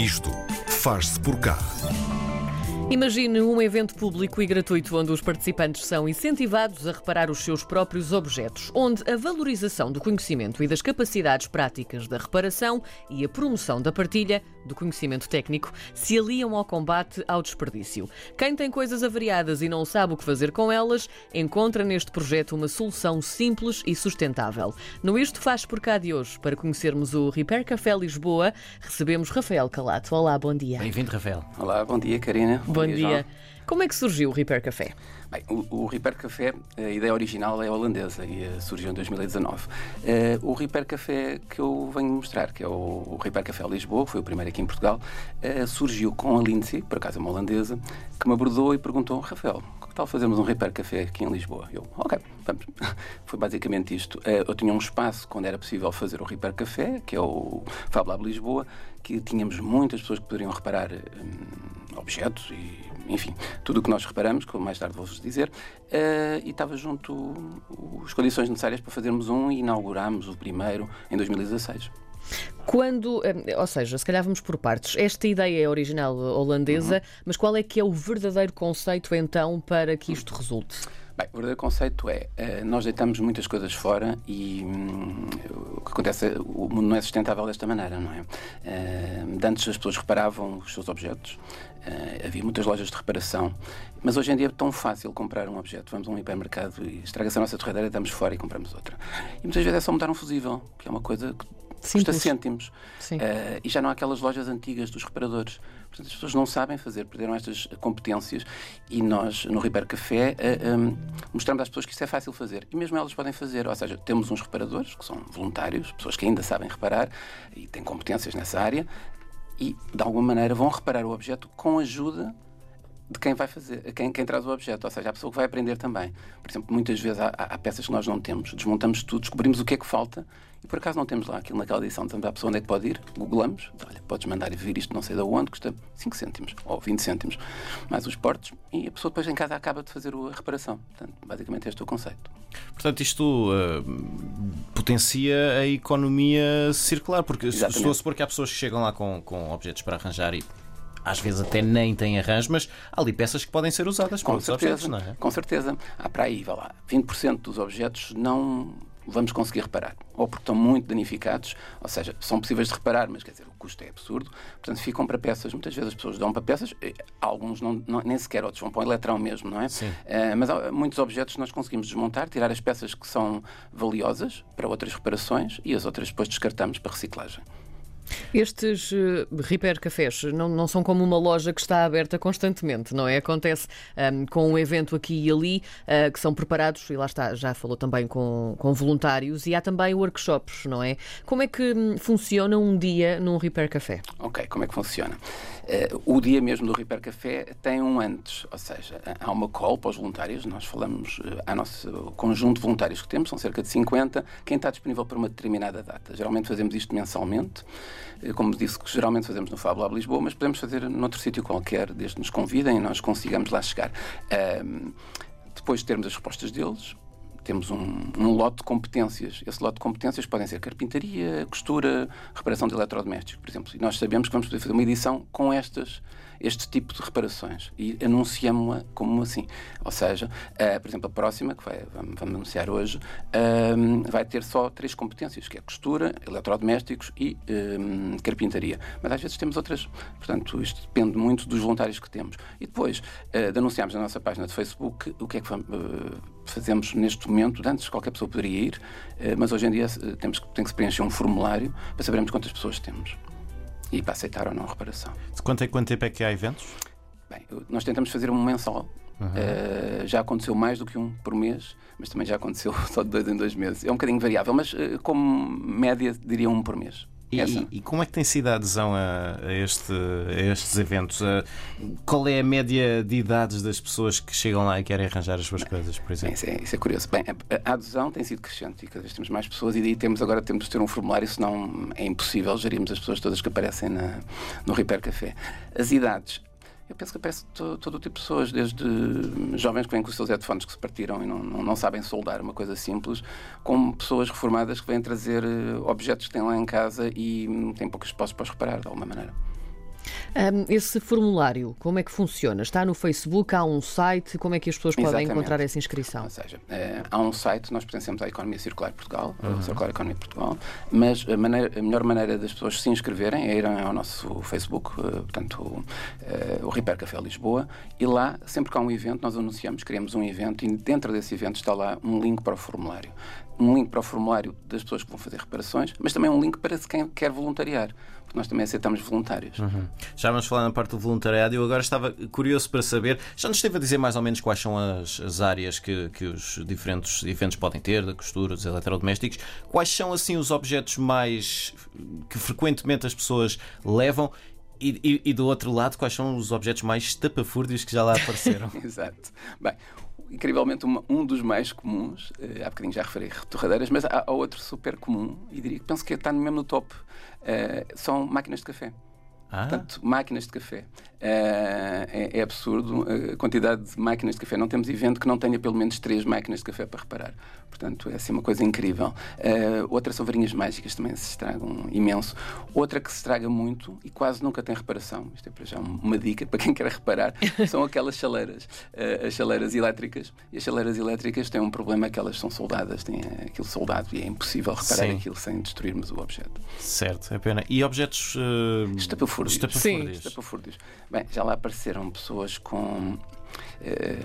Isto faz-se por cá. Imagine um evento público e gratuito onde os participantes são incentivados a reparar os seus próprios objetos, onde a valorização do conhecimento e das capacidades práticas da reparação e a promoção da partilha do conhecimento técnico se aliam ao combate ao desperdício. Quem tem coisas avariadas e não sabe o que fazer com elas, encontra neste projeto uma solução simples e sustentável. No Isto Faz por cá de hoje, para conhecermos o Repair Café Lisboa, recebemos Rafael Calato. Olá, bom dia. Bem-vindo, Rafael. Olá, bom dia, Karina. Bom dia. João. Como é que surgiu o Repair Café? Bem, o, o Repair Café, a ideia original é holandesa e eh, surgiu em 2019. Eh, o Repair Café que eu venho mostrar, que é o, o Repair Café Lisboa, que foi o primeiro aqui em Portugal, eh, surgiu com a Lindsay, por acaso é uma holandesa, que me abordou e perguntou: Rafael, que tal fazermos um Repair Café aqui em Lisboa? Eu, ok, vamos. Foi basicamente isto. Eh, eu tinha um espaço quando era possível fazer o Repair Café, que é o Fab Lab Lisboa, que tínhamos muitas pessoas que poderiam reparar hum, objetos e enfim, tudo o que nós reparamos, como mais tarde vou-vos dizer, eh, e estava junto as condições necessárias para fazermos um e inaugurámos o primeiro em 2016. Quando, eh, ou seja, se calhar vamos por partes. Esta ideia é original holandesa, mas qual é que é o verdadeiro conceito então para que isto resulte? Bem, o verdadeiro conceito é, eh, nós deitamos muitas coisas fora e hum, o que acontece é, o mundo não é sustentável desta maneira, não é? De antes as pessoas reparavam os seus objetos, eh, havia muitas lojas de reparação, mas hoje em dia é tão fácil comprar um objeto. Vamos a um hipermercado e estraga-se a nossa torradeira, damos fora e compramos outra. E muitas vezes é só mudar um fusível, que é uma coisa que custa Simples. cêntimos. Sim. Eh, e já não há aquelas lojas antigas dos reparadores. Portanto, as pessoas não sabem fazer, perderam estas competências e nós, no Repair Café, eh, um, mostramos às pessoas que isso é fácil fazer. E mesmo elas podem fazer. Ou seja, temos uns reparadores, que são voluntários, pessoas que ainda sabem reparar e têm competências nessa área, e, de alguma maneira, vão reparar o objeto com a ajuda de quem vai fazer, quem, quem traz o objeto, ou seja, a pessoa que vai aprender também. Por exemplo, muitas vezes há- há peças que nós não temos, desmontamos tudo, descobrimos o que é que falta e por acaso não temos lá aquilo naquela edição. Dizemos à pessoa onde é que pode ir, googlamos, olha, podes mandar vir isto não sei de onde, custa 5 cêntimos ou 20 cêntimos, mais os portos, e a pessoa depois em casa acaba de fazer a reparação. Portanto, basicamente este é o conceito. Portanto, isto uh, potencia a economia circular, porque se- Exatamente. estou a supor que há pessoas que chegam lá com, com objetos para arranjar e às vezes até nem têm arranjo, mas há ali peças que podem ser usadas Com certeza, objetos, não é? com certeza. Há para aí, vá lá, 20% dos objetos não vamos conseguir reparar, ou porque estão muito danificados, ou seja, são possíveis de reparar, mas quer dizer, o custo é absurdo, portanto ficam para peças. Muitas vezes as pessoas dão para peças, eh, alguns não, não- nem sequer, outros vão para o eletrão mesmo, não é? Sim. Eh, mas há muitos objetos nós conseguimos desmontar, tirar as peças que são valiosas para outras reparações e as outras depois descartamos para reciclagem. Estes eh, Repair Cafés não, não são como uma loja que está aberta constantemente, não é? Acontece ahm, com um evento aqui e ali ah, que são preparados, e lá está, já falou também com, com voluntários, e há também workshops, não é? Como é que hum, funciona um dia num Repair Café? Ok, como é que funciona? Eh, o dia mesmo do Repair Café tem um antes, ou seja, há uma call para os voluntários, nós falamos eh, ao nosso conjunto de voluntários que temos, são cerca de 50, quem está disponível para uma determinada data. Geralmente fazemos isto mensalmente, como disse, que geralmente fazemos no Fab Lab Lisboa, mas podemos fazer noutro sítio qualquer, desde nos convidem e nós consigamos lá chegar. Ahm, depois de termos as respostas deles, temos um, um lote de competências. Esse lote de competências podem ser carpintaria, costura, reparação de eletrodomésticos, por exemplo. E nós sabemos que vamos poder fazer uma edição com estas, este tipo de reparações e anunciamos-la como assim. Ou seja, eh, por exemplo, a próxima, que vai, vamos, vamos anunciar hoje, ehm, vai ter só três competências, que é costura, eletrodomésticos e ehm, carpintaria. Mas às vezes temos outras. Portanto, isto depende muito dos voluntários que temos. E depois eh, de anunciarmos na nossa página de Facebook o que é que vamos, eh, fazemos neste momento. Antes qualquer pessoa poderia ir, eh, mas hoje em dia eh, temos que, tem que se preencher um formulário para sabermos quantas pessoas temos e para aceitar ou não a reparação. De quanto, em quanto tempo é que há eventos? Bem, nós tentamos fazer um mensal. Eh, já aconteceu mais do que um por mês, mas também já aconteceu só de dois em dois meses. É um bocadinho variável, mas eh, como média diria um por mês. E, Essa. e- como é que tem sido a adesão a, a este- a estes eventos? A- qual é a média de idades das pessoas que chegam lá e querem arranjar as suas coisas, por Bem, exemplo? isso, é, isso é curioso. Bem, a, a adesão tem sido crescente e cada vez temos mais pessoas e daí temos agora temos de ter um formulário, senão é impossível gerirmos as pessoas todas que aparecem na, no Repair Café. As idades. Eu penso que aparece to- todo tipo de pessoas, desde jovens que vêm com os seus headphones que se partiram e não, não, não sabem soldar, uma coisa simples, como pessoas reformadas que vêm trazer eh, objetos que têm lá em casa e hum, têm poucos espaços para os reparar, de alguma maneira. Um, esse formulário, como é que funciona? Está no Facebook, há um site, como é que as pessoas podem Exatamente. encontrar essa inscrição? Ou seja, eh, há um site, nós pertencemos à Economia Circular Portugal, uhum. Circular Economia Portugal, mas a, maneira, a, melhor maneira das pessoas se inscreverem é irem ao nosso Facebook, eh, portanto, o, eh, o Repair Café Lisboa, e lá, sempre que há um evento, nós anunciamos, criamos um evento e dentro desse evento está lá um link para o formulário. Um link para o formulário das pessoas que vão fazer reparações, mas também um link para quem quer voluntariar porque nós também aceitamos voluntários. Uhum. Já vamos falar na parte do voluntariado. Eu agora estava curioso para saber, já nos esteve a dizer mais ou menos quais são as, as áreas que, que os diferentes eventos podem ter, da costura, dos eletrodomésticos. Quais são assim os objetos mais que frequentemente as pessoas levam e, e, e, do outro lado, quais são os objetos mais estapafúrdios que já lá apareceram? Exato. Bem, incrivelmente uma, um dos mais comuns, uh, há bocadinho já referi torradeiras, mas há, há, outro super comum, e diria que penso que está mesmo no top, uh, são máquinas de café. Ah. Portanto, máquinas de café. Uh, é, é, absurdo a quantidade de máquinas de café. Não temos evento que não tenha pelo menos três máquinas de café para reparar. Portanto, é assim uma coisa incrível. Uh, outra são varinhas mágicas, também se estragam imenso. Outra que se estraga muito e quase nunca tem reparação. Isto é para já uma dica para quem quer reparar. São aquelas chaleiras, uh, as chaleiras elétricas. E as chaleiras elétricas têm um problema que elas são soldadas, têm aquilo soldado e é impossível reparar Sim. aquilo sem destruirmos o objeto. Certo, é pena. E objetos. Uh... Estapafúrdios. Estapafúrdios. Estapafúrdios. Bem, já lá apareceram pessoas com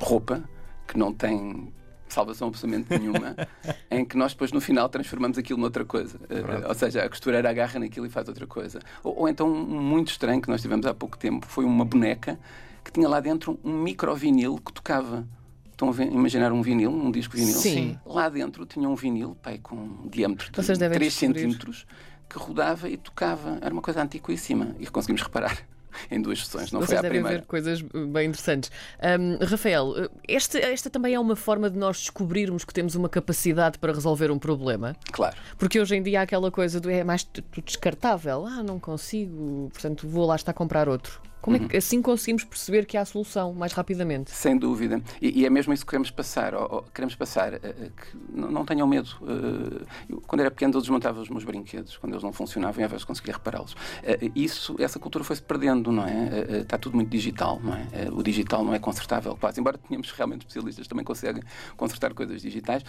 roupa que não tem salvação absolutamente nenhuma, em que nós depois no final transformamos aquilo noutra coisa. Uh, ou seja, a costureira agarra naquilo e faz outra coisa. Ou, ou, então, um muito estranho que nós tivemos há pouco tempo foi uma boneca que tinha lá dentro um micro vinil que tocava. Estão a imaginar um vinil, um disco vinil? Sim. Lá dentro tinha um vinil pai, com um diâmetro de 3 centímetros que rodava e tocava. Era uma coisa antiquíssima e conseguimos reparar. em duas sessões, não Vocês foi a primeira. ver coisas bem interessantes. Um, Rafael, esta, esta também é uma forma de nós descobrirmos que temos uma capacidade para resolver um problema? Claro. Porque hoje em dia há aquela coisa do é mais descartável. Ah, não consigo, portanto vou lá estar a comprar outro. Como é que uhum. assim conseguimos perceber que há solução mais rapidamente? Sem dúvida. E, e é mesmo isso que queremos passar. Ou, ou, queremos passar uh, que não, não, tenham medo. Uh, eu, quando era pequeno, eu desmontava os meus brinquedos. Quando eles não funcionavam, às vezes conseguia repará-los. Uh, isso, essa cultura foi-se perdendo, não é? está tudo muito digital, não é? o digital não é consertável, quase. Embora tenhamos realmente especialistas que também conseguem consertar coisas digitais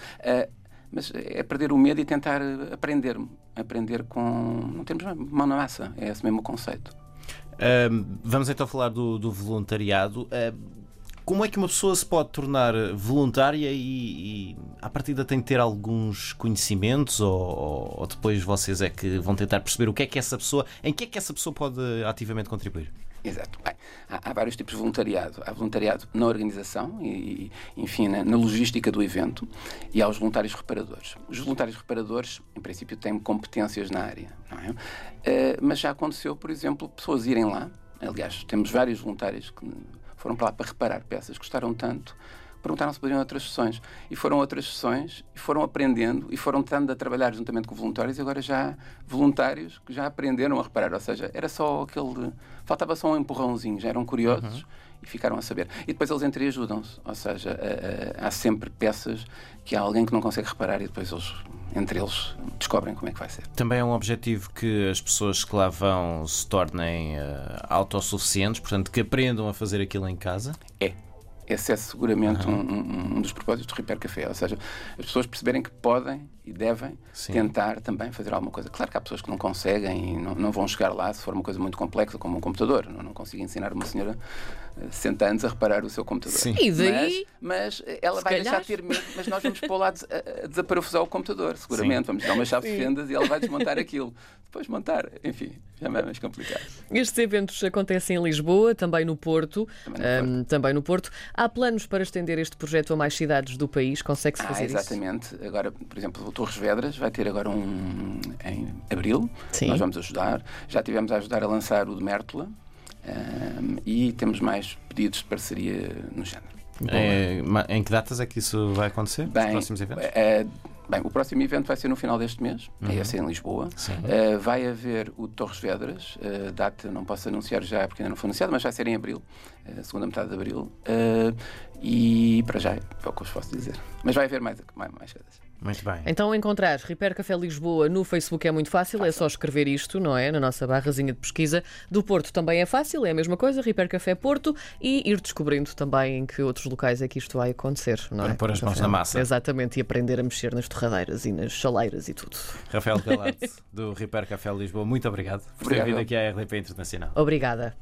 mas é perder o medo e tentar aprender aprender com não temos mão na massa é esse mesmo conceito vamos então falar do, do voluntariado. Como é que uma pessoa se pode tornar voluntária e, e à partida tem que ter alguns conhecimentos ou, ou, depois vocês é que vão tentar perceber o que é que essa pessoa, em que é que essa pessoa pode ativamente contribuir? Exato. Bem, há, há, vários tipos de voluntariado. Há voluntariado na organização e, enfim, na, na, logística do evento e há os voluntários reparadores. Os voluntários reparadores, em princípio, têm competências na área, é? Uh, mas já aconteceu, por exemplo, pessoas irem lá. Aliás, temos vários voluntários que foram para lá para reparar peças, gostaram tanto perguntaram se podiam outras sessões. E foram outras sessões, e foram aprendendo, e foram estando a trabalhar juntamente com voluntários, e agora já voluntários que já aprenderam a reparar. Ou seja, era só aquele. Faltava só um empurrãozinho, já eram curiosos. Uhum. E ficaram a saber. E depois eles entre ajudam-se. Ou seja, há sempre peças que há alguém que não consegue reparar e depois eles entre eles descobrem como é que vai ser. Também é um objetivo que as pessoas que lá vão se tornem uh, autossuficientes, portanto, que aprendam a fazer aquilo em casa? É, esse é seguramente uhum. um, um, dos propósitos do Repair Café, ou seja, as pessoas perceberem que podem e devem Sim. tentar também fazer alguma coisa. Claro que há pessoas que não conseguem e não, não, vão chegar lá se for uma coisa muito complexa, como um computador. Não, não consigo ensinar uma senhora de eh, 60 anos a reparar o seu computador. Sim. E daí? Mas, mas ela vai calhar. deixar de ter medo, mas nós vamos pôr lá a, a desaparafusar o computador, seguramente. Sim. Vamos dar uma chave Sim. de fendas e ela vai desmontar aquilo. Depois montar, enfim, já é mais complicado. Estes eventos acontecem em Lisboa, também no Porto. Também no Porto. Um, também no Porto. Há planos para estender este projeto a mais cidades do país? Consegue-se fazer ah, exatamente. isso? Exatamente. Agora, por exemplo, Torres Vedras vai ter agora um em abril. Sim. Nós vamos ajudar. Já tivemos a ajudar a lançar o de Mértola um, e temos mais pedidos de parceria no género. É, em que datas é que isso vai acontecer? Bem, Os próximos eventos? É, bem, o próximo evento vai ser no final deste mês, é uhum. é esse em Lisboa. Uh, vai haver o Torres Vedras, uh, data não posso anunciar já porque ainda não foi anunciado, mas vai ser em abril, uh, segunda metade de abril. e para já é o que vos posso dizer. Mas vai haver mais, mais, mais coisas. Muito bem. Então encontrar Riper Café Lisboa no Facebook é muito fácil, é só escrever isto, não é? Na nossa barrazinha de pesquisa. Do Porto também é fácil, é a mesma coisa, Riper Café Porto, e ir descobrindo também em que outros locais é que isto vai acontecer, não é? Para pôr as mãos Rafael? na massa. Exatamente, e aprender a mexer nas torradeiras e nas chaleiras e tudo. Rafael Galarte, do Repair Café Lisboa, muito obrigado por ter Obrigado. vindo aqui à RDP Internacional. Obrigada.